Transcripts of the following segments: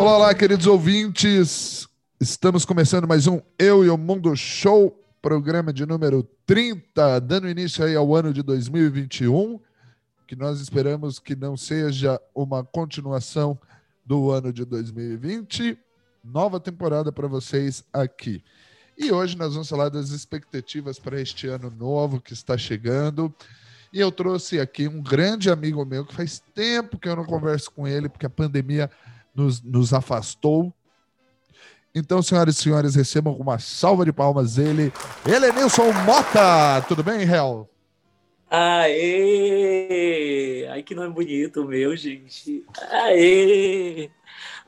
Olá, olá, queridos ouvintes. Estamos começando mais um Eu e o Mundo Show, programa de número 30, dando início aí ao ano de 2021, que nós esperamos que não seja uma continuação do ano de 2020. Nova temporada para vocês aqui. E hoje nós vamos falar das expectativas para este ano novo que está chegando. E eu trouxe aqui um grande amigo meu que faz tempo que eu não converso com ele, porque a pandemia nos, nos afastou. Então, senhoras e senhores, recebam com uma salva de palmas ele, Helenilson Mota. Tudo bem, Hel? Aê! Ai, que nome bonito meu, gente. Aê!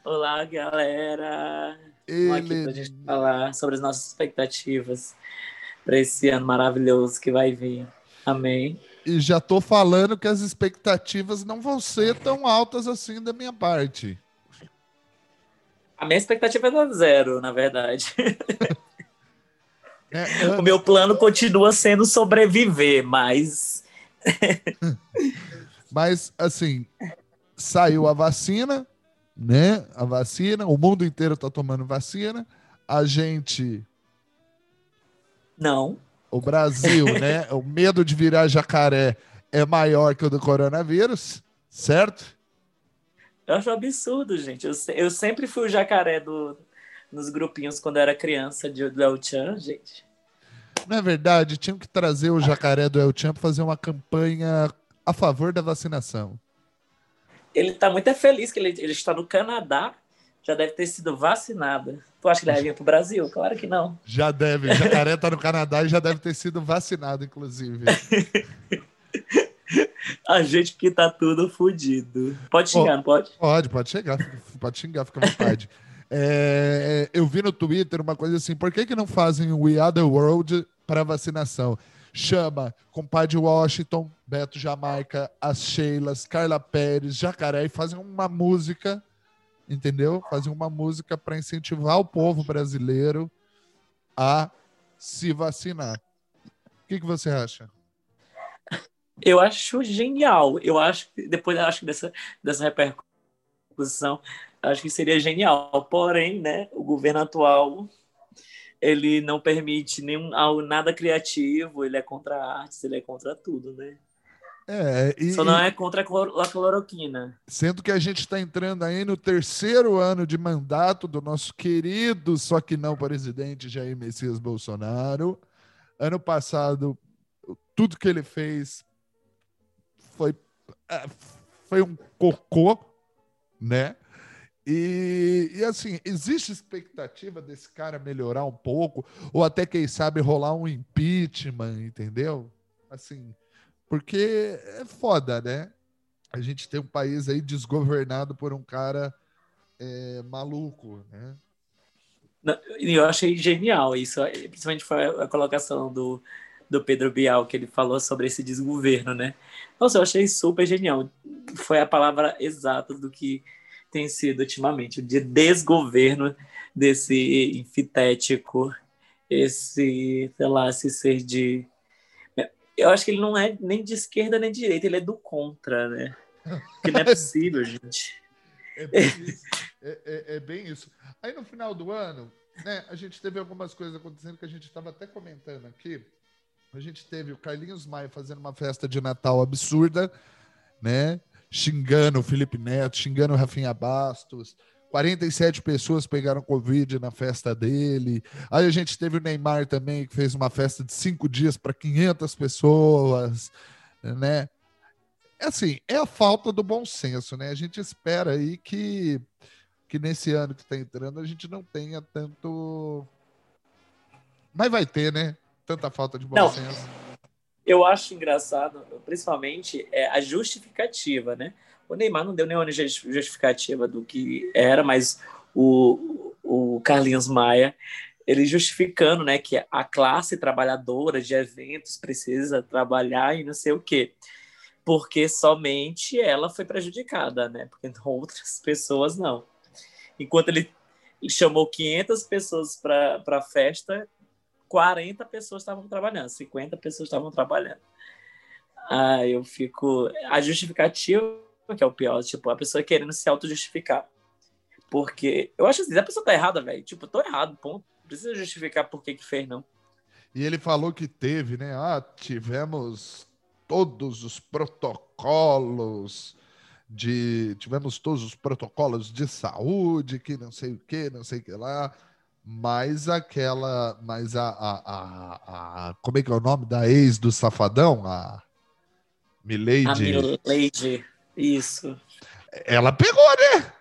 Olá, galera. Ele... Aqui pra gente falar sobre as nossas expectativas para esse ano maravilhoso que vai vir. Amém e já tô falando que as expectativas não vão ser tão altas assim da minha parte. A minha expectativa é zero, na verdade. É, eu... O meu plano continua sendo sobreviver, mas. mas, assim, saiu a vacina, né? A vacina, o mundo inteiro tá tomando vacina. A gente. Não o Brasil, né? O medo de virar jacaré é maior que o do coronavírus, certo? Eu acho absurdo, gente. Eu, eu sempre fui o jacaré do, nos grupinhos quando eu era criança de, do El Chan, gente. Não é verdade? Tinham que trazer o jacaré do El Chan para fazer uma campanha a favor da vacinação. Ele está muito feliz que ele, ele está no Canadá já deve ter sido vacinada. Tu acha que ele vai vir para o Brasil? Claro que não. Já deve. O jacaré está no Canadá e já deve ter sido vacinado, inclusive. A gente que tá tudo fodido. Pode xingar, não pode? Pode, pode xingar. Pode xingar, fica à vontade. É, eu vi no Twitter uma coisa assim: por que, que não fazem o We Are the World para vacinação? Chama compadre Washington, Beto Jamaica, as Sheilas, Carla Pérez, Jacaré e fazem uma música entendeu? Fazer uma música para incentivar o povo brasileiro a se vacinar. O que, que você acha? Eu acho genial. Eu acho que depois acho dessa, dessa repercussão, acho que seria genial. Porém, né, o governo atual ele não permite nenhum nada criativo, ele é contra a arte, ele é contra tudo, né? É, e, Só não é contra a cloroquina. Sendo que a gente está entrando aí no terceiro ano de mandato do nosso querido, só que não presidente Jair Messias Bolsonaro. Ano passado, tudo que ele fez foi, é, foi um cocô, né? E, e, assim, existe expectativa desse cara melhorar um pouco, ou até, quem sabe, rolar um impeachment, entendeu? Assim, porque é foda, né? A gente tem um país aí desgovernado por um cara é, maluco, né? Eu achei genial isso, principalmente foi a colocação do, do Pedro Bial, que ele falou sobre esse desgoverno, né? Nossa, eu achei super genial. Foi a palavra exata do que tem sido ultimamente, o de desgoverno desse infitético, esse, sei lá, esse ser de eu acho que ele não é nem de esquerda nem de direita, ele é do contra, né? Que não é possível, gente. É bem, isso. É, é, é bem isso. Aí no final do ano, né, a gente teve algumas coisas acontecendo que a gente estava até comentando aqui. A gente teve o Carlinhos Maia fazendo uma festa de Natal absurda, né? Xingando o Felipe Neto, xingando o Rafinha Bastos, 47 pessoas pegaram Covid na festa dele. Aí a gente teve o Neymar também, que fez uma festa de cinco dias para 500 pessoas, né? É assim, é a falta do bom senso, né? A gente espera aí que, que nesse ano que está entrando a gente não tenha tanto. Mas vai ter, né? Tanta falta de bom não. senso. Eu acho engraçado, principalmente, é a justificativa, né? O Neymar não deu nenhuma justificativa do que era, mas o, o Carlinhos Maia, ele justificando né, que a classe trabalhadora de eventos precisa trabalhar e não sei o quê. Porque somente ela foi prejudicada, né? Porque outras pessoas não. Enquanto ele chamou 500 pessoas para a festa, 40 pessoas estavam trabalhando, 50 pessoas estavam trabalhando. Ah, eu fico. A justificativa que é o pior, tipo, a pessoa querendo se auto-justificar. Porque eu acho assim, a pessoa tá errada, velho. Tipo, tô errado, ponto. Não precisa justificar por que que fez, não. E ele falou que teve, né? Ah, tivemos todos os protocolos de. Tivemos todos os protocolos de saúde, que não sei o que, não sei o que lá. Mas aquela. Mas a, a, a, a Como é que é o nome da ex do Safadão? A. Milady. A Milady, isso. Ela pegou, né?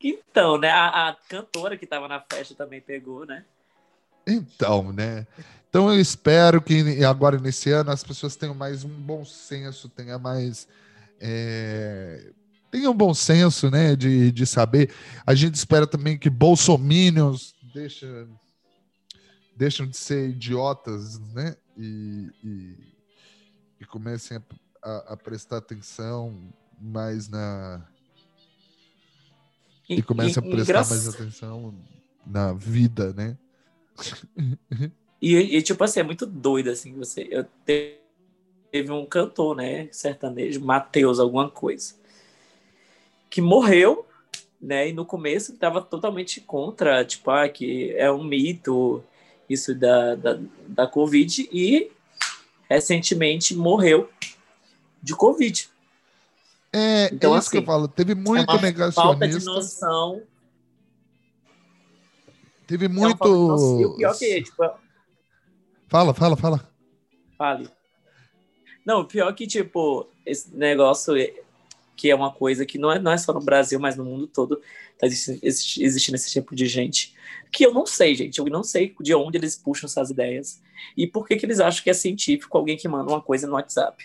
Então, né? A, a cantora que estava na festa também pegou, né? Então, né? Então eu espero que agora nesse ano as pessoas tenham mais um bom senso, tenha mais. É, tenham um bom senso, né? De, de saber. A gente espera também que bolsominions deixem, deixam de ser idiotas, né? E, e, e comecem a, a, a prestar atenção mais na e, e começa a prestar mais atenção na vida, né? E, e, tipo assim, é muito doido, assim, você. Eu teve um cantor, né? Sertanejo, Matheus, alguma coisa. Que morreu, né? E no começo estava totalmente contra, tipo, ah, que é um mito isso da, da, da Covid. E recentemente morreu de Covid. É, então, é isso assim, que eu falo. Teve muito é negacionista. Falta de noção. Teve muito. É um pior que, tipo, Fala, fala, fala. Fale. Não, o pior que, tipo, esse negócio que é uma coisa que não é, não é só no Brasil, mas no mundo todo tá existindo, existindo esse tipo de gente. Que eu não sei, gente. Eu não sei de onde eles puxam essas ideias. E por que, que eles acham que é científico alguém que manda uma coisa no WhatsApp.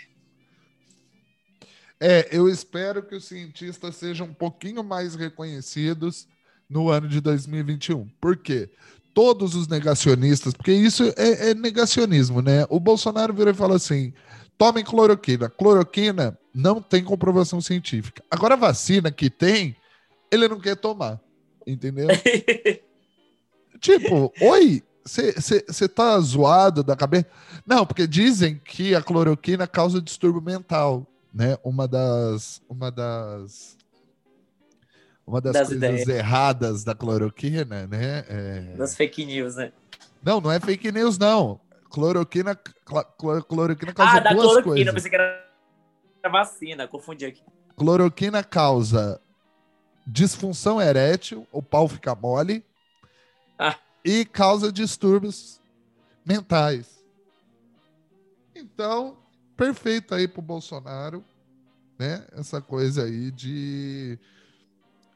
É, eu espero que os cientistas sejam um pouquinho mais reconhecidos no ano de 2021. Por quê? Todos os negacionistas, porque isso é, é negacionismo, né? O Bolsonaro virou e falou assim: tomem cloroquina. Cloroquina não tem comprovação científica. Agora, a vacina que tem, ele não quer tomar. Entendeu? tipo, oi, você tá zoado da cabeça? Não, porque dizem que a cloroquina causa distúrbio mental né? Uma das uma das uma das, das coisas ideias. erradas da cloroquina, né? É... Das fake news, né? Não, não é fake news, não. Cloroquina, clor, cloroquina causa ah, da duas cloroquina, coisas. pensei que era vacina, confundi aqui. Cloroquina causa disfunção erétil, o pau fica mole, ah. e causa distúrbios mentais. Então, perfeito aí pro Bolsonaro, né? Essa coisa aí de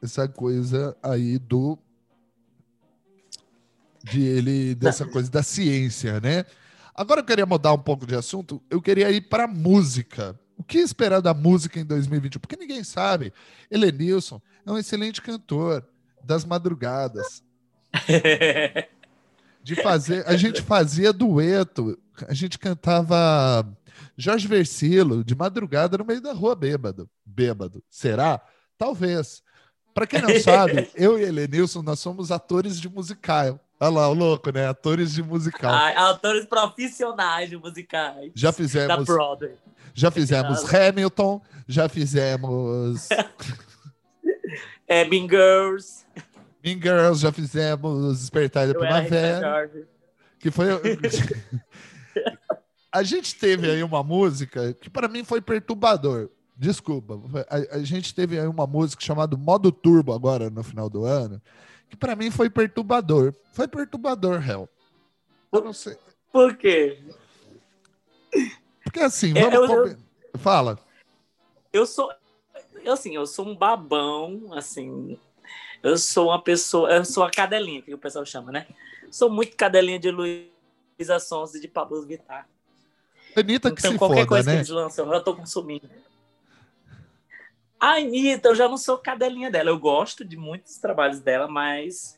essa coisa aí do de ele dessa coisa da ciência, né? Agora eu queria mudar um pouco de assunto. Eu queria ir para música. O que esperar da música em 2021? Porque ninguém sabe. Helenilson é um excelente cantor das madrugadas. De fazer, a gente fazia dueto, a gente cantava Jorge Versilo, de madrugada, no meio da rua, bêbado. Bêbado. Será? Talvez. Para quem não sabe, eu e Helenilson, nós somos atores de musical. Olha lá, o louco, né? Atores de musical. Atores profissionais de musicais. Já fizemos. Da Broadway. Já fizemos Hamilton, já fizemos. é, Mean Girls. Mean Girls, já fizemos Despertar da Primavera. Que foi. a gente teve aí uma música que para mim foi perturbador. Desculpa. A, a, gente teve aí uma música chamada Modo Turbo agora no final do ano, que para mim foi perturbador. Foi perturbador. Eu não sei. Por quê? Porque assim, é, vamos eu, eu, fala. Eu sou eu, assim, eu sou um babão, assim, eu sou uma pessoa, eu sou a cadelinha que o pessoal chama, né? Sou muito cadelinha de Luísa Sons e de Pablo Vittar. Anitta então, que se qualquer foda, coisa né? que eles lançam, eu tô consumindo. A Anitta, eu já não sou cadelinha dela. Eu gosto de muitos trabalhos dela, mas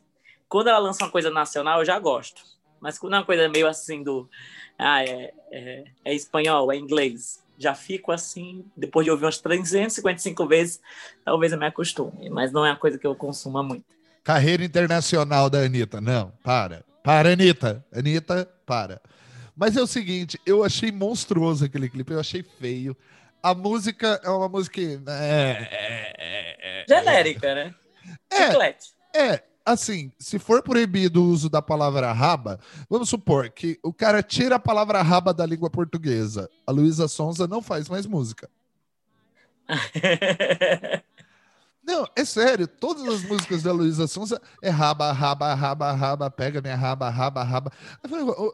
quando ela lança uma coisa nacional, eu já gosto. Mas quando é uma coisa meio assim do. Ah, é, é, é espanhol, é inglês. Já fico assim, depois de ouvir umas 355 vezes, talvez eu me acostume. Mas não é uma coisa que eu consuma muito. Carreira internacional da Anitta. Não, para. Para, Anitta. Anitta, para. Mas é o seguinte, eu achei monstruoso aquele clipe, eu achei feio. A música é uma música. É, é, é, Genérica, né? É, chiclete. É, assim, se for proibido o uso da palavra raba, vamos supor que o cara tira a palavra raba da língua portuguesa. A Luísa Sonza não faz mais música. Não, é sério, todas as músicas da Luísa Sonza é raba, raba, raba, raba, pega minha raba, raba, raba. Eu falei, "Ô,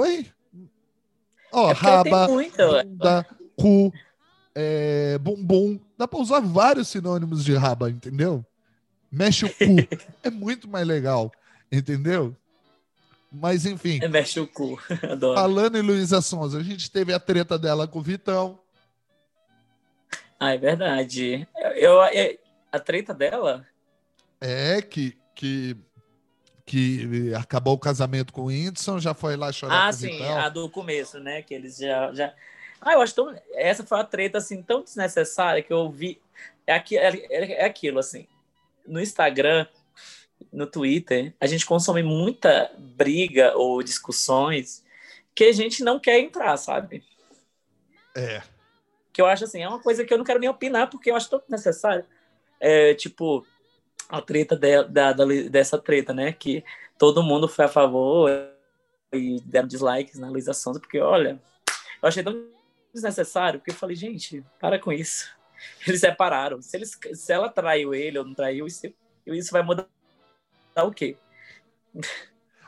Oi? Ó, É porque tem raba, bunda, cu, é, bumbum. Dá pra usar vários sinônimos de raba, entendeu? Mexe o cu. é muito mais legal, entendeu? Mas enfim, Mexe o cu. Adoro. falando em Luísa Sonza, a gente teve a treta dela com o Vitão. Ah, é verdade. Eu, eu- a treta dela? É, que, que, que acabou o casamento com o Whindersson, já foi lá chorar Ah, com o sim, Vitão. a do começo, né? Que eles já. já... Ah, eu acho tão. Essa foi uma treta assim, tão desnecessária que eu vi. É, aqui, é, é aquilo, assim. No Instagram, no Twitter, a gente consome muita briga ou discussões que a gente não quer entrar, sabe? É. que eu acho assim, é uma coisa que eu não quero nem opinar, porque eu acho tão necessário. É, tipo, a treta de- da, da- dessa treta, né? Que todo mundo foi a favor e deram dislikes na Luísa Sonza, porque, olha, eu achei tão desnecessário, porque eu falei, gente, para com isso. Eles separaram. Se, eles, se ela traiu ele ou não traiu, isso, isso vai mudar o quê?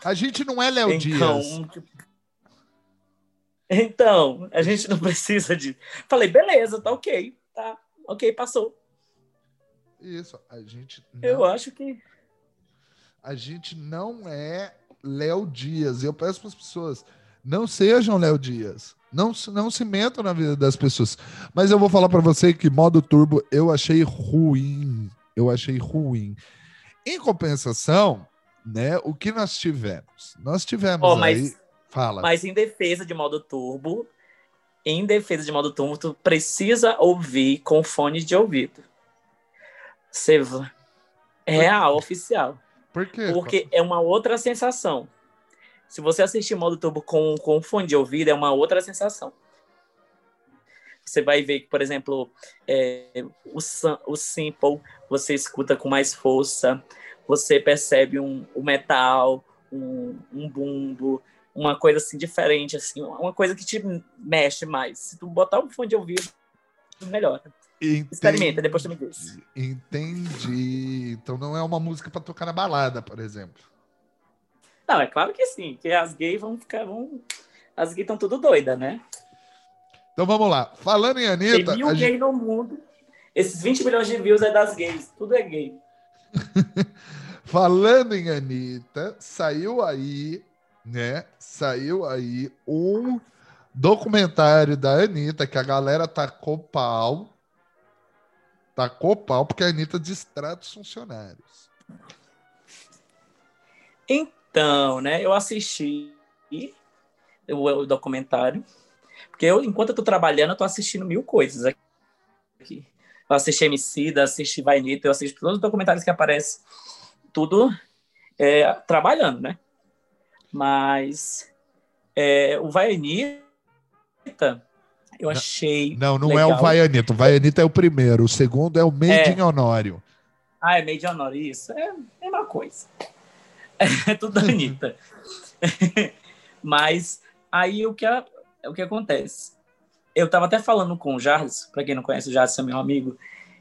A gente não é Léo Então, Dias. então, a gente não precisa de. Falei, beleza, tá ok, tá, ok, passou. Isso, a gente Eu não, acho que. a gente não é Léo Dias. Eu peço para as pessoas, não sejam Léo Dias. Não, se- não se metam na vida das pessoas. Mas eu vou falar para você que modo turbo eu achei ruim. Eu achei ruim. Em compensação, né, o que nós tivemos? Nós tivemos aí... mas, Fala. mas em defesa de modo turbo, em defesa de modo turbo, tu precisa ouvir com fone de ouvido. Você va- real, oficial. Por quê? Porque é uma outra sensação. Se você assistir modo turbo com, com fone de ouvido, é uma outra sensação. Você vai ver que, por exemplo, é, o, o simple você escuta com mais força, você percebe um, o metal, um, um bumbo, uma coisa assim diferente, assim, uma coisa que te mexe mais. Se tu botar um fone de ouvido, melhora. Experimenta, depois tu me diz. Entendi. Então não é uma música para tocar na balada, por exemplo. Não, é claro que sim, que as gays vão ficar. Vão... As gays estão tudo doidas, né? Então vamos lá. Falando em Tem Anitta, mil a gays gente- no mundo. Esses 20 milhões de views é das gays. Tudo é gay. falando em Anitta, saiu aí, né? Saiu aí um documentário da Anitta que a galera tacou pau. Tacou pau porque a Anitta distrata os funcionários. Então, né, eu assisti o, o documentário. Porque eu, enquanto eu tô trabalhando, eu tô assistindo mil coisas aqui. Eu assisti Emicida, assisti Vainita, eu assisto todos os documentários que aparecem. Tudo é, trabalhando, né? Mas é, o Vainita, eu achei. Não, não é o Vai Anitta. O Vai Anitta é o primeiro. O segundo é o Made É. in Honório. Ah, é meio de honor, isso. É a mesma coisa. É tudo da Anitta. Mas aí o que, a- o que acontece? Eu estava até falando com o Jardim, para quem não conhece, o Jardim é meu amigo,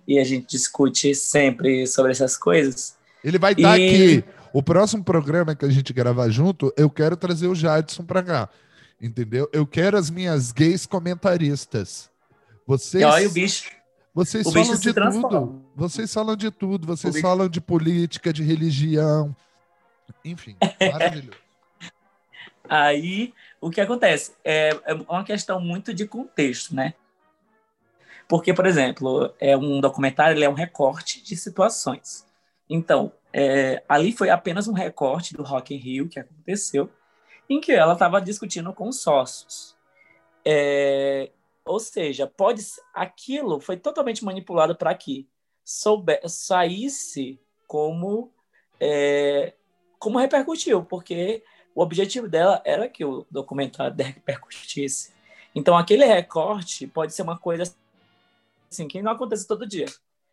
e a gente discute sempre sobre essas coisas. Ele vai estar E- aqui. O próximo programa que a gente gravar junto, eu quero trazer o Jadson pra cá. Entendeu? Eu quero as minhas gays comentaristas. Vocês, olha o bicho. vocês o falam bicho de tudo. Vocês falam de tudo. Vocês falam de política, de religião. Enfim, maravilhoso. Aí, o que acontece? É, é uma questão muito de contexto, né? Porque, por exemplo, é um documentário, ele é um recorte de situações. Então, é, ali foi apenas um recorte do Rock in Rio que aconteceu, em que ela estava discutindo com os sócios. É, ou seja, pode aquilo foi totalmente manipulado para que saísse como é, como repercutiu, porque o objetivo dela era que o documentário repercutisse. Então, aquele recorte pode ser uma coisa assim, que não acontece todo dia.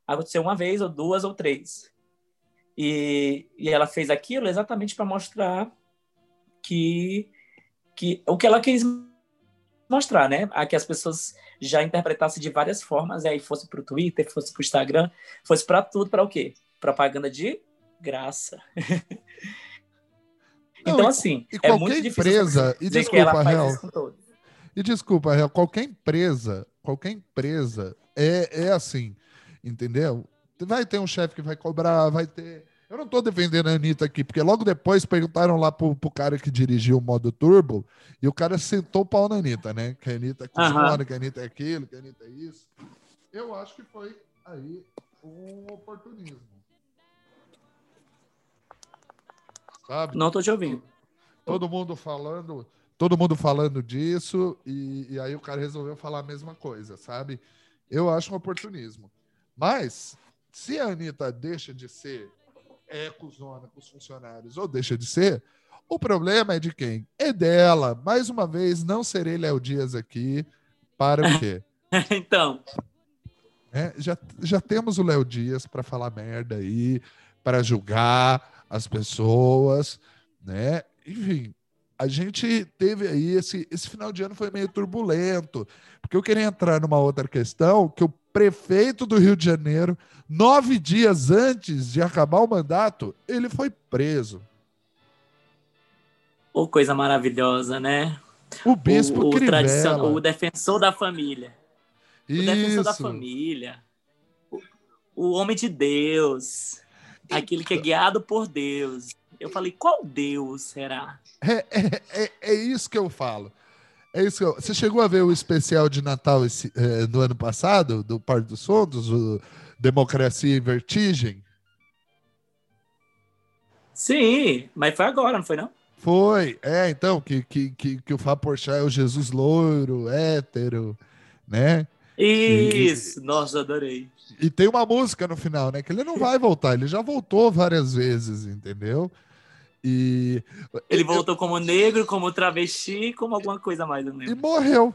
Aconteceu uma vez, ou duas, ou três. E, e ela fez aquilo exatamente para mostrar que, que o que ela quis mostrar, né? A que as pessoas já interpretassem de várias formas, e aí fosse para o Twitter, fosse para o Instagram, fosse para tudo, para o quê? Propaganda de graça. Não, então, assim, e, é muito difícil empresa, e desculpa, Real, E desculpa, Real, qualquer empresa, qualquer empresa é, é assim, entendeu? Vai ter um chefe que vai cobrar, vai ter. Eu não estou defendendo a Anitta aqui, porque logo depois perguntaram lá pro, pro cara que dirigiu o modo turbo, e o cara sentou o pau na Anitta, né? Que a Anitta é uhum. que a Anitta é aquilo, que a Anitta é isso. Eu acho que foi aí um oportunismo. Sabe? Não estou te ouvindo. Todo mundo falando, todo mundo falando disso, e, e aí o cara resolveu falar a mesma coisa, sabe? Eu acho um oportunismo. Mas, se a Anitta deixa de ser ecozona com os funcionários ou deixa de ser, o problema é de quem? É dela. Mais uma vez, não serei Léo Dias aqui para o quê? então. É, já, já temos o Léo Dias para falar merda aí, para julgar as pessoas, né? Enfim, a gente teve aí esse, esse final de ano foi meio turbulento, porque eu queria entrar numa outra questão que o prefeito do Rio de Janeiro, nove dias antes de acabar o mandato, ele foi preso. Oh, coisa maravilhosa, né? O bispo o, o, o defensor da família. Isso. O defensor da família. O, o homem de Deus. Aquele que é guiado por Deus. Eu falei, qual Deus será? É, é, é, é isso que eu falo. É isso. Eu... Você chegou a ver o especial de Natal esse, é, do ano passado, do Parque dos Sondos, o Democracia em Vertigem? Sim, mas foi agora, não foi não? Foi, é, então, que, que, que, que o Fábio Porchat é o Jesus loiro, hétero, né? Isso, e, nossa, adorei. E tem uma música no final, né? Que ele não vai voltar, ele já voltou várias vezes, entendeu? E ele voltou eu, como negro, como travesti, como alguma coisa mais, não E morreu.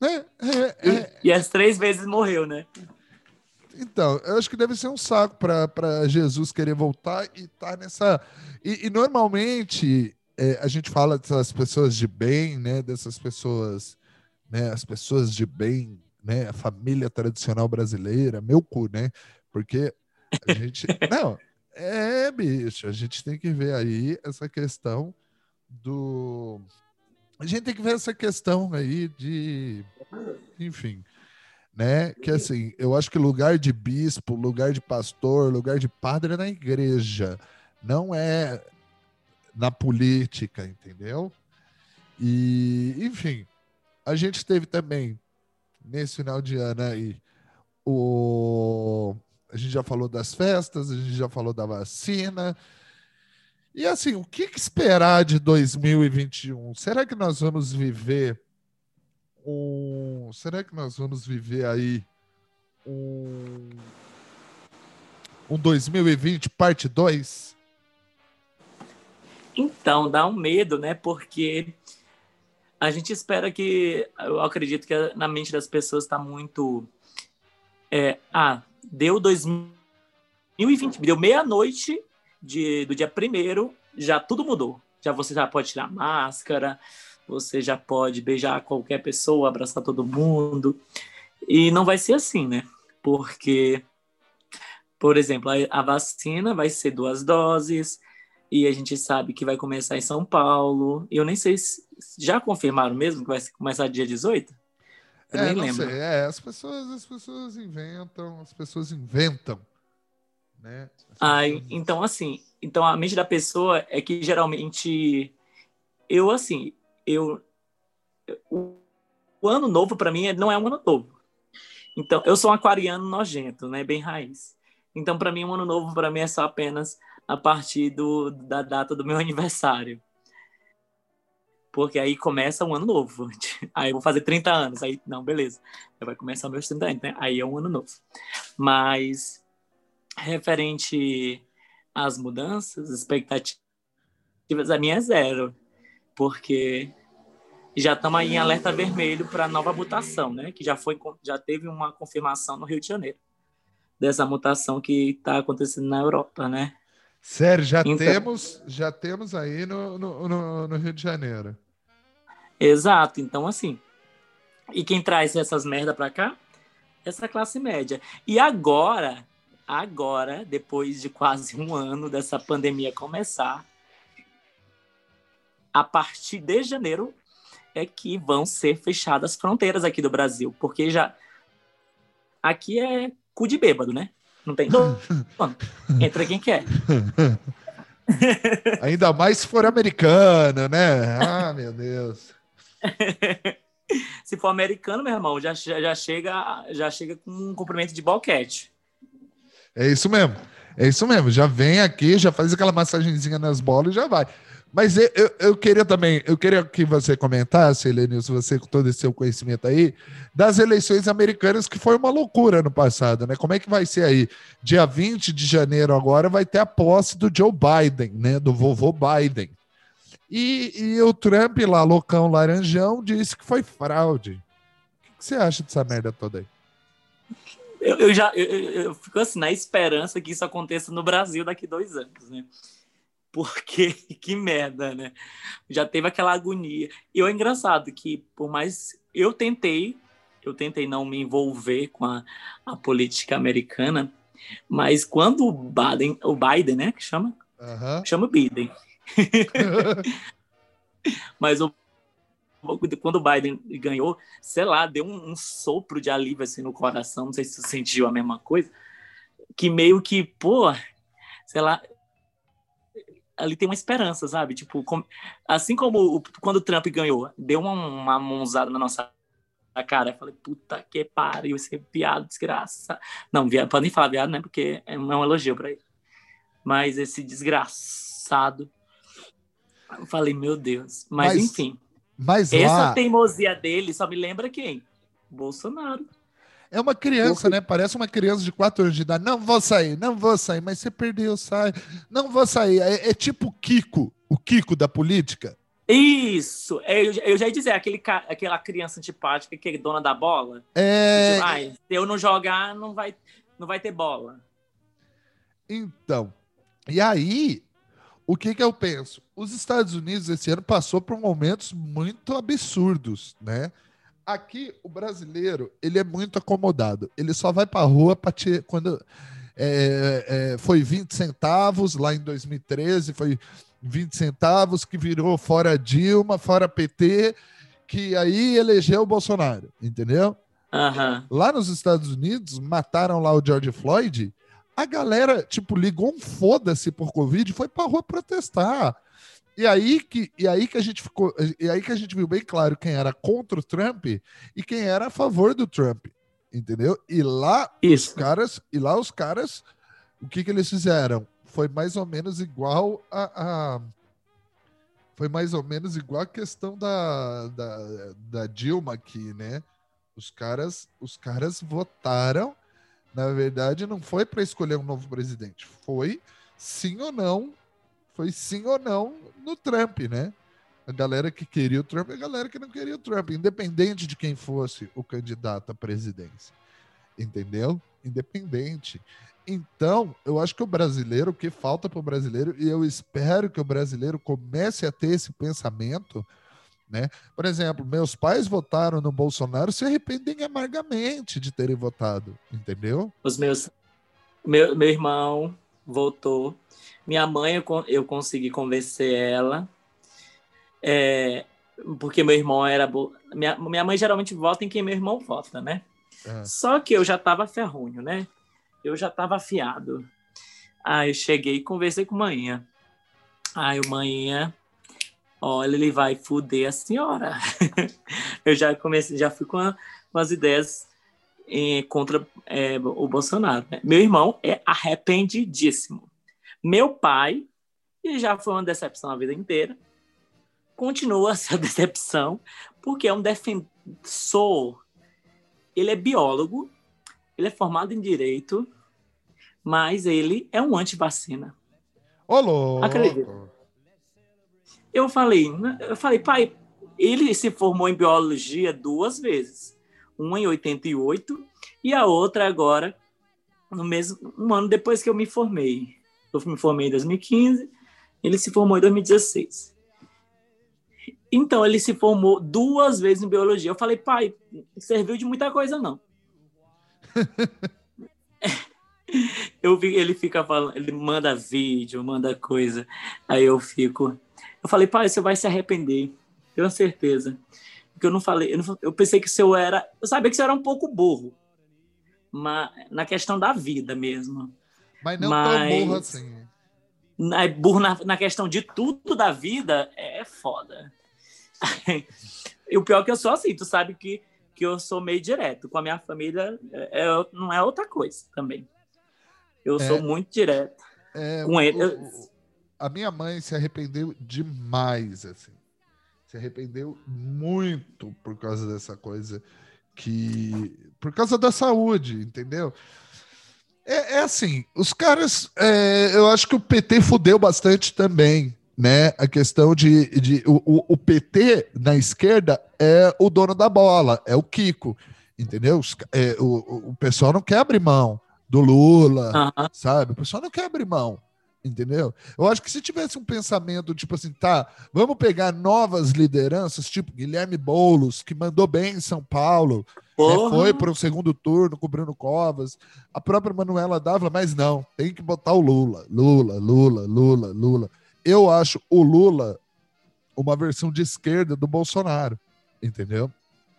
Né? É, é, e, e as três vezes morreu, né? Então, eu acho que deve ser um saco para Jesus querer voltar e estar tá nessa. E, e normalmente é, a gente fala dessas pessoas de bem, né? Dessas pessoas, né? As pessoas de bem, né? A família tradicional brasileira, meu cu, né? Porque a gente. não, é, bicho, a gente tem que ver aí essa questão do. A gente tem que ver essa questão aí de. Enfim, né? Que assim, eu acho que lugar de bispo, lugar de pastor, lugar de padre é na igreja, não é na política, entendeu? E, enfim, a gente teve também, nesse final de ano aí, o a gente já falou das festas, a gente já falou da vacina. E assim, o que esperar de 2021? Será que nós vamos viver um. Será que nós vamos viver aí um. Um 2020 parte 2? Então, dá um medo, né? Porque a gente espera que. Eu acredito que na mente das pessoas está muito. É, ah, deu 2020, deu meia-noite do dia primeiro, já tudo mudou. Já você já pode tirar máscara, você já pode beijar qualquer pessoa, abraçar todo mundo. E não vai ser assim, né? Porque, por exemplo, a, a vacina vai ser duas doses, e a gente sabe que vai começar em São Paulo. Eu nem sei se já confirmaram mesmo que vai começar dia 18? Eu é, nem lembro. Sei. É, as pessoas, as pessoas inventam, as pessoas inventam, né? Ah, então assim, então a mente da pessoa é que geralmente eu assim, eu o, o ano novo para mim não é um ano novo. Então, eu sou um aquariano nojento, né, bem raiz. Então, para mim, um ano novo para mim é só apenas a partir do, da data do meu aniversário porque aí começa um ano novo. Aí eu vou fazer 30 anos, aí não, beleza. Aí vai começar meus 30 anos, né? Aí é um ano novo. Mas referente às mudanças, expectativas, a minha é zero, porque já estamos aí em alerta vermelho para nova mutação, né? Que já foi, já teve uma confirmação no Rio de Janeiro dessa mutação que está acontecendo na Europa, né? Sério, já então, temos, já temos aí no, no, no, no Rio de Janeiro. Exato, então assim. E quem traz essas merda para cá? Essa classe média. E agora, agora, depois de quase um ano dessa pandemia começar, a partir de janeiro é que vão ser fechadas as fronteiras aqui do Brasil, porque já aqui é cu de bêbado, né? Não tem. Entra quem quer. Ainda mais se for americano, né? Ah, meu Deus. se for americano, meu irmão, já, já, chega, já chega com um cumprimento de boquete. É isso mesmo. É isso mesmo. Já vem aqui, já faz aquela massagenzinha nas bolas e já vai. Mas eu, eu, eu, queria também, eu queria que você comentasse, Helenilson, você com todo esse seu conhecimento aí, das eleições americanas, que foi uma loucura no passado, né? Como é que vai ser aí? Dia 20 de janeiro agora vai ter a posse do Joe Biden, né? Do vovô Biden. E, e o Trump lá, loucão laranjão, disse que foi fraude. O que você acha dessa merda toda aí? Eu, eu já eu, eu, fico assim, na esperança que isso aconteça no Brasil daqui dois anos, né? Porque que merda, né? Já teve aquela agonia. E é engraçado que, por mais eu tentei, eu tentei não me envolver com a, a política americana, mas quando o Biden, o Biden, né, que chama, uhum. chama Biden. mas o quando o Biden ganhou, sei lá, deu um, um, sopro de alívio assim no coração, não sei se você sentiu a mesma coisa, que meio que, pô, sei lá, ali tem uma esperança, sabe? Tipo, com, assim como o, quando o Trump ganhou, deu uma, uma mãozada na nossa cara. Eu falei, puta que pariu, esse é piado, desgraça. Não, viado, pode nem falar viado, né? Porque é um elogio pra ele. Mas esse desgraçado. Eu falei, meu Deus. Mas, mas enfim. Mas essa teimosia dele só me lembra quem? Bolsonaro. É uma criança, né? Parece uma criança de 4 anos de idade. Não vou sair, não vou sair, mas você perdeu, sai. Não vou sair. É, é tipo o Kiko, o Kiko da política. Isso! É, eu, eu já ia dizer, aquele, aquela criança antipática que é dona da bola. É. Ah, se eu não jogar, não vai, não vai ter bola. Então, e aí, o que que eu penso? Os Estados Unidos esse ano passou por momentos muito absurdos, né? Aqui, o brasileiro, ele é muito acomodado. Ele só vai para a rua para te... quando é, é, foi 20 centavos lá em 2013, foi 20 centavos que virou fora Dilma, fora PT, que aí elegeu o Bolsonaro, entendeu? Uhum. Lá nos Estados Unidos, mataram lá o George Floyd, a galera, tipo, ligou um foda-se por Covid e foi pra rua protestar. E aí que, e aí que a gente ficou, e aí que a gente viu bem claro quem era contra o Trump e quem era a favor do Trump, entendeu? E lá Isso. os caras, e lá os caras, o que que eles fizeram? Foi mais ou menos igual a, a foi mais ou menos igual a questão da, da, da Dilma aqui, né? Os caras, os caras votaram, na verdade, não foi para escolher um novo presidente, foi sim ou não foi sim ou não no Trump, né? A galera que queria o Trump e a galera que não queria o Trump, independente de quem fosse o candidato à presidência. Entendeu? Independente. Então, eu acho que o brasileiro, o que falta para o brasileiro, e eu espero que o brasileiro comece a ter esse pensamento, né? Por exemplo, meus pais votaram no Bolsonaro se arrependem amargamente de terem votado, entendeu? Os meus. Meu, meu irmão votou minha mãe, eu, eu consegui convencer ela, é, porque meu irmão era. Bo... Minha, minha mãe geralmente vota em quem meu irmão vota, né? É. Só que eu já estava ferrunho, né? Eu já estava afiado. Aí eu cheguei e conversei com manhã. Aí o manhã, olha, ele vai fuder a senhora. eu já comecei, já fui com, a, com as ideias eh, contra eh, o Bolsonaro. Né? Meu irmão é arrependidíssimo. Meu pai, que já foi uma decepção a vida inteira, continua a ser a decepção, porque é um defensor. Ele é biólogo, ele é formado em direito, mas ele é um anti-vacina. Ô, Acredito. Eu falei, né, eu falei, pai, ele se formou em biologia duas vezes, uma em 88 e a outra agora no mesmo um ano depois que eu me formei. Eu me formei em 2015, ele se formou em 2016. Então, ele se formou duas vezes em biologia. Eu falei, pai, serviu de muita coisa, não. eu vi, ele fica falando, ele manda vídeo, manda coisa. Aí eu fico. Eu falei, pai, você vai se arrepender, tenho certeza. Porque eu não falei, eu, não, eu pensei que o seu era. Eu sabia que você era um pouco burro. Mas, na questão da vida mesmo. Mas não mas, tão burro assim. Na, burro na, na questão de tudo da vida é foda. e o pior é que eu sou assim, tu sabe que, que eu sou meio direto. Com a minha família é, é não é outra coisa também. Eu é, sou muito direto. É, com ele. O, a minha mãe se arrependeu demais, assim. Se arrependeu muito por causa dessa coisa que. Por causa da saúde, entendeu? É, é assim, os caras. É, eu acho que o PT fudeu bastante também né, a questão de, de o, o, PT na esquerda é o dono da bola, é o Kiko, entendeu? É, o, o pessoal não quer abrir mão do Lula, uhum. sabe? O pessoal não quer abrir mão, entendeu? Eu acho que se tivesse um pensamento tipo assim, tá, vamos pegar novas lideranças, tipo Guilherme Boulos, que mandou bem em São Paulo, né, foi para o segundo turno com Bruno Covas, a própria Manuela Dávila, mas não, tem que botar o Lula, Lula, Lula, Lula, Lula eu acho o Lula uma versão de esquerda do Bolsonaro, entendeu?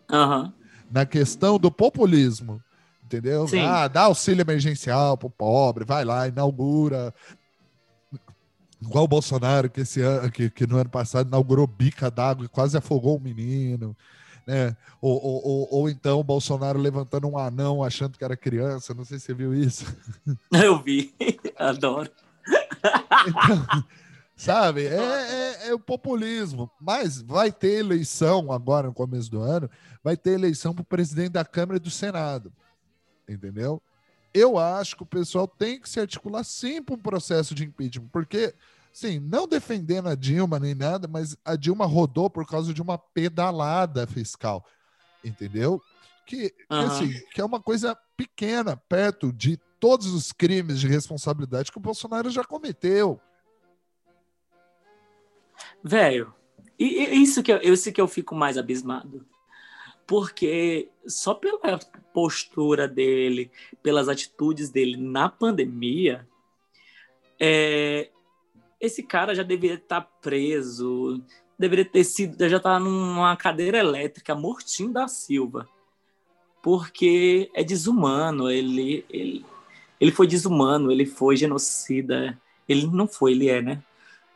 Uhum. Na questão do populismo, entendeu? Sim. Ah, dá auxílio emergencial pro pobre, vai lá, inaugura. Igual o Bolsonaro, que, esse ano, que, que no ano passado inaugurou bica d'água e quase afogou um menino. Né? Ou, ou, ou, ou, então o Bolsonaro levantando um anão achando que era criança, não sei se você viu isso. Eu vi, adoro. Então, Sabe? É, é, é, o populismo. Mas vai ter eleição agora no começo do ano, vai ter eleição para o presidente da Câmara e do Senado. Entendeu? Eu acho que o pessoal tem que se articular sim para um processo de impeachment, porque, sim, não defendendo a Dilma nem nada, mas a Dilma rodou por causa de uma pedalada fiscal. Entendeu? Que, uhum. assim, que é uma coisa pequena, perto de todos os crimes de responsabilidade que o Bolsonaro já cometeu. Velho, e, isso que eu, isso que eu fico mais abismado. Porque só pela postura dele, pelas atitudes dele na pandemia, é, esse cara já deveria estar preso, deveria ter sido, já estar tá numa cadeira elétrica, mortinho da Silva. Porque é desumano, ele, ele, ele foi desumano, ele foi genocida. Ele não foi, ele é, né?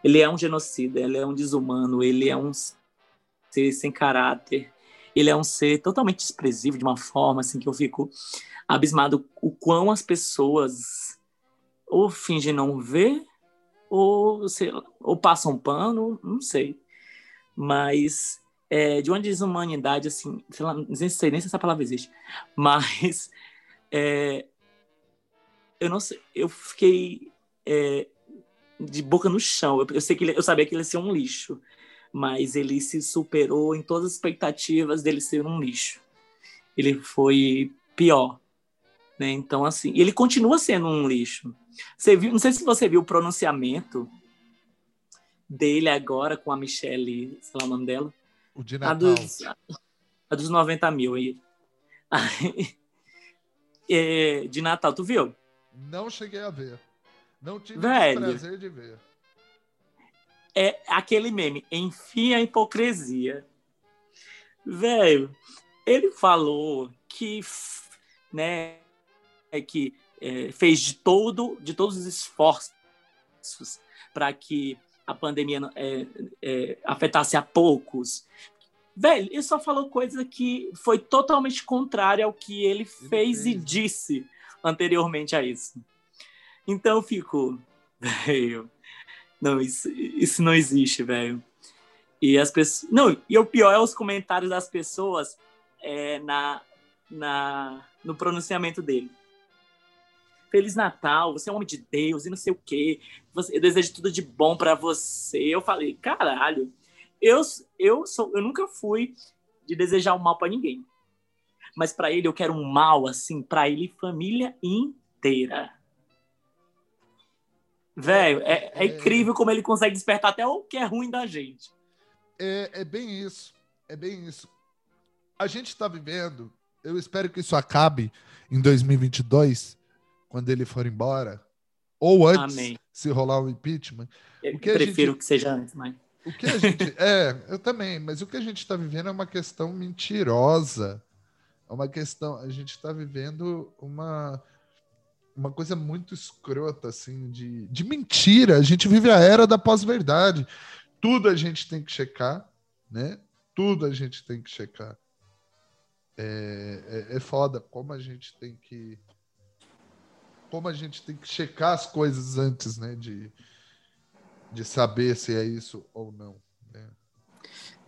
Ele é um genocida, ele é um desumano, ele é um ser sem caráter, ele é um ser totalmente desprezível de uma forma assim que eu fico abismado o quão as pessoas ou fingem não ver ou sei lá, ou passam pano, não sei. Mas é, de uma desumanidade assim, sei lá, sei nem se essa palavra existe, mas é, eu não sei, eu fiquei é, de boca no chão. Eu, eu sei que ele, eu sabia que ele ia ser um lixo, mas ele se superou em todas as expectativas dele ser um lixo. Ele foi pior, né? Então assim, ele continua sendo um lixo. Você viu? Não sei se você viu o pronunciamento dele agora com a Michelle, sei lá o nome dela. O de Natal. A dos, a dos 90 mil aí. é, de Natal, tu viu? Não cheguei a ver. Não tive Velho, o prazer de ver. É aquele meme, enfim a hipocrisia. Velho, ele falou que, né, é que é, fez de todo, de todos os esforços para que a pandemia é, é, afetasse a poucos. Velho, ele só falou coisa que foi totalmente contrária ao que ele, fez e disse anteriormente a isso. Então eu fico, velho, não, isso, isso não existe, velho. E as pessoas. Não, e o pior é os comentários das pessoas é, na, na, no pronunciamento dele. Feliz Natal, você é um homem de Deus e não sei o quê. Você, eu desejo tudo de bom para você. Eu falei, caralho, eu, eu, sou, eu nunca fui de desejar o um mal para ninguém. Mas para ele eu quero um mal, assim, para ele família inteira. Velho, é, é, incrível como ele consegue despertar até o que é ruim da gente. É, é bem isso. É bem isso. A gente está vivendo, eu espero que isso acabe em 2022, quando ele for embora, ou antes, Amém. se rolar o um impeachment. Eu que prefiro gente, que seja antes, mas. O que a gente. é, eu também, mas o que a gente está vivendo é uma questão mentirosa. É uma questão. A gente está vivendo uma uma coisa muito escrota, assim, de, de mentira. A gente vive a era da pós-verdade. Tudo a gente tem que checar, né? Tudo a gente tem que checar. É, é, é foda como a gente tem que. Como a gente tem que checar as coisas antes, né? De, de saber se é isso ou não. Né?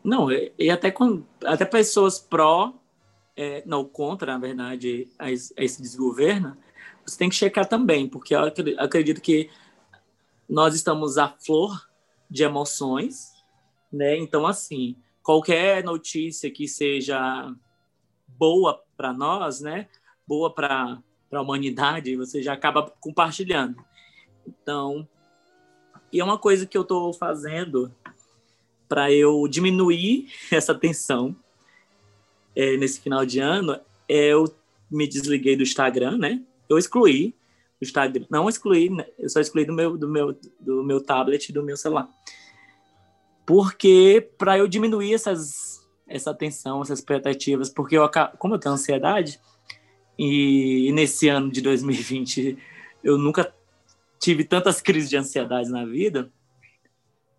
Não, e até, com, até pessoas pró, é, não contra, na verdade, a, a esse desgoverno, você tem que checar também, porque eu acredito que nós estamos à flor de emoções, né? Então, assim, qualquer notícia que seja boa para nós, né? Boa para a humanidade, você já acaba compartilhando. Então, e é uma coisa que eu estou fazendo para eu diminuir essa tensão é, nesse final de ano, é eu me desliguei do Instagram, né? Eu excluí o Instagram. Não excluí, eu só excluí do meu, do meu, do meu tablet e do meu celular. Porque para eu diminuir essas, essa tensão, essas expectativas, porque eu, como eu tenho ansiedade, e, e nesse ano de 2020 eu nunca tive tantas crises de ansiedade na vida,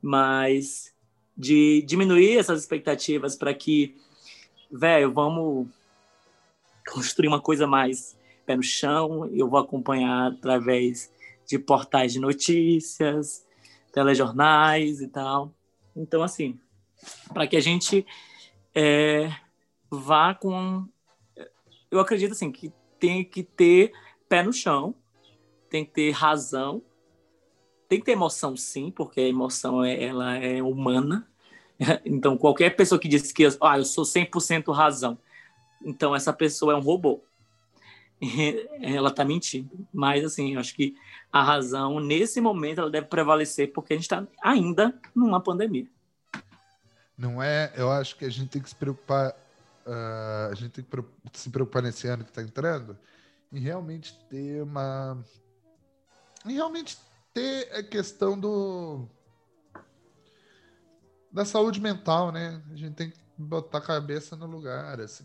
mas de diminuir essas expectativas para que, velho, vamos construir uma coisa mais pé no chão, eu vou acompanhar através de portais de notícias, telejornais e tal. Então, assim, para que a gente é, vá com. Eu acredito assim que tem que ter pé no chão, tem que ter razão, tem que ter emoção sim, porque a emoção é, ela é humana. Então, qualquer pessoa que diz que ah, eu sou 100% razão, então essa pessoa é um robô. ela está mentindo. Mas, assim, eu acho que a razão, nesse momento, ela deve prevalecer, porque a gente está ainda numa pandemia. Não é? Eu acho que a gente tem que se preocupar, uh, a gente tem que se preocupar nesse ano que está entrando, em realmente ter uma. em realmente ter a questão do. da saúde mental, né? A gente tem que botar a cabeça no lugar, assim.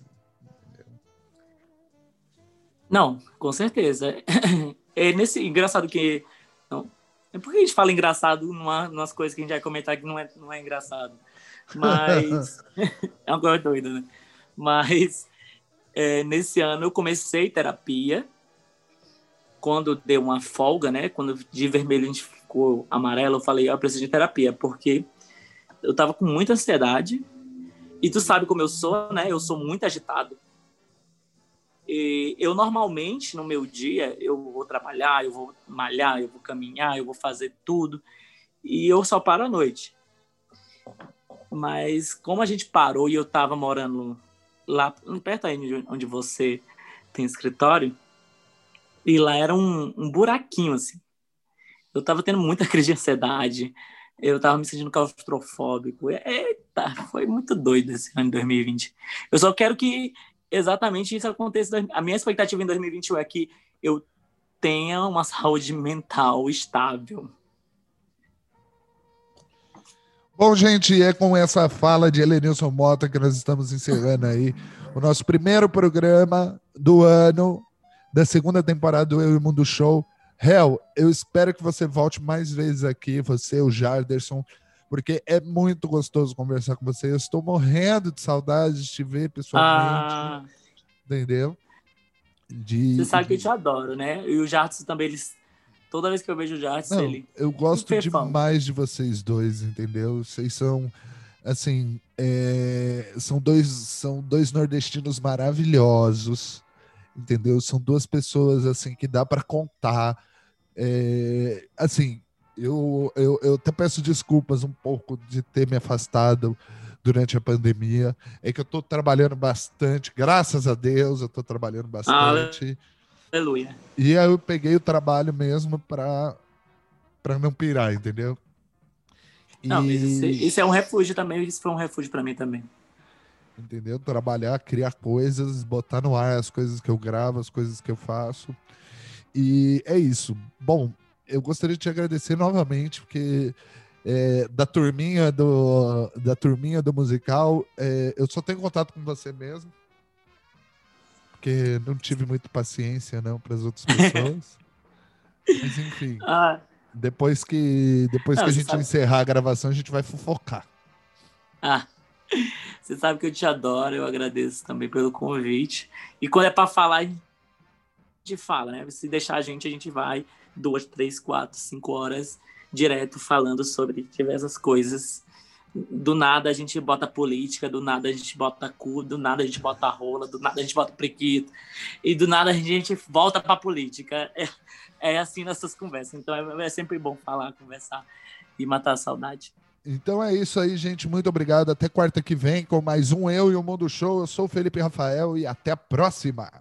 Não, com certeza. É nesse engraçado que não, é porque a gente fala engraçado numa, numas coisas que a gente vai comentar que não é, não é engraçado. Mas é uma coisa doida, né? Mas é, nesse ano eu comecei terapia quando deu uma folga, né? Quando de vermelho a gente ficou amarelo, eu falei, eu preciso de terapia, porque eu tava com muita ansiedade. E tu sabe como eu sou, né? Eu sou muito agitado. E eu normalmente no meu dia eu vou trabalhar, eu vou malhar, eu vou caminhar, eu vou fazer tudo e eu só paro à noite. Mas como a gente parou e eu estava morando lá perto aí onde você tem escritório e lá era um, um buraquinho assim. Eu estava tendo muita crise de ansiedade, eu estava me sentindo claustrofóbico. Eita, foi muito doido esse ano de 2020. Eu só quero que exatamente isso acontece. A minha expectativa em 2021 é que eu tenha uma saúde mental estável. Bom, gente, é com essa fala de Helenilson Mota que nós estamos encerrando aí o nosso primeiro programa do ano, da segunda temporada do Eu e Mundo Show. Hel, eu espero que você volte mais vezes aqui, você, o Jarderson, porque é muito gostoso conversar com você. Eu estou morrendo de saudade de te ver pessoalmente. Ah. Entendeu? De, você sabe de... que eu te adoro, né? E o Jardim também, eles. Toda vez que eu vejo o Jardim, ele. Eu gosto um demais de vocês dois, entendeu? Vocês são assim, é, são dois são dois nordestinos maravilhosos, entendeu? São duas pessoas assim que dá para contar. É, assim, eu, eu, eu até peço desculpas um pouco de ter me afastado durante a pandemia. É que eu estou trabalhando bastante, graças a Deus, eu estou trabalhando bastante. Aleluia. E aí eu peguei o trabalho mesmo para não pirar, entendeu? E... Não, isso, isso é um refúgio também, isso foi um refúgio para mim também. Entendeu? Trabalhar, criar coisas, botar no ar as coisas que eu gravo, as coisas que eu faço. E é isso. Bom, eu gostaria de te agradecer novamente, porque é, da turminha do da turminha do musical, é, eu só tenho contato com você mesmo, porque não tive muita paciência não para as outras pessoas. Mas enfim. Ah. Depois que depois não, que a gente sabe... encerrar a gravação, a gente vai fofocar. Ah. Você sabe que eu te adoro, eu agradeço também pelo convite. E quando é para falar, a gente fala, né? Se deixar a gente, a gente vai duas, três, quatro, cinco horas direto falando sobre diversas coisas. Do nada a gente bota política, do nada a gente bota cu, do nada a gente bota rola, do nada a gente bota prequito, e do nada a gente volta para política. É, é, assim nessas conversas. Então é, é sempre bom falar, conversar e matar a saudade. Então é isso aí, gente. Muito obrigado. Até quarta que vem com mais um Eu e o Mundo Show. Eu sou o Felipe Rafael e até a próxima.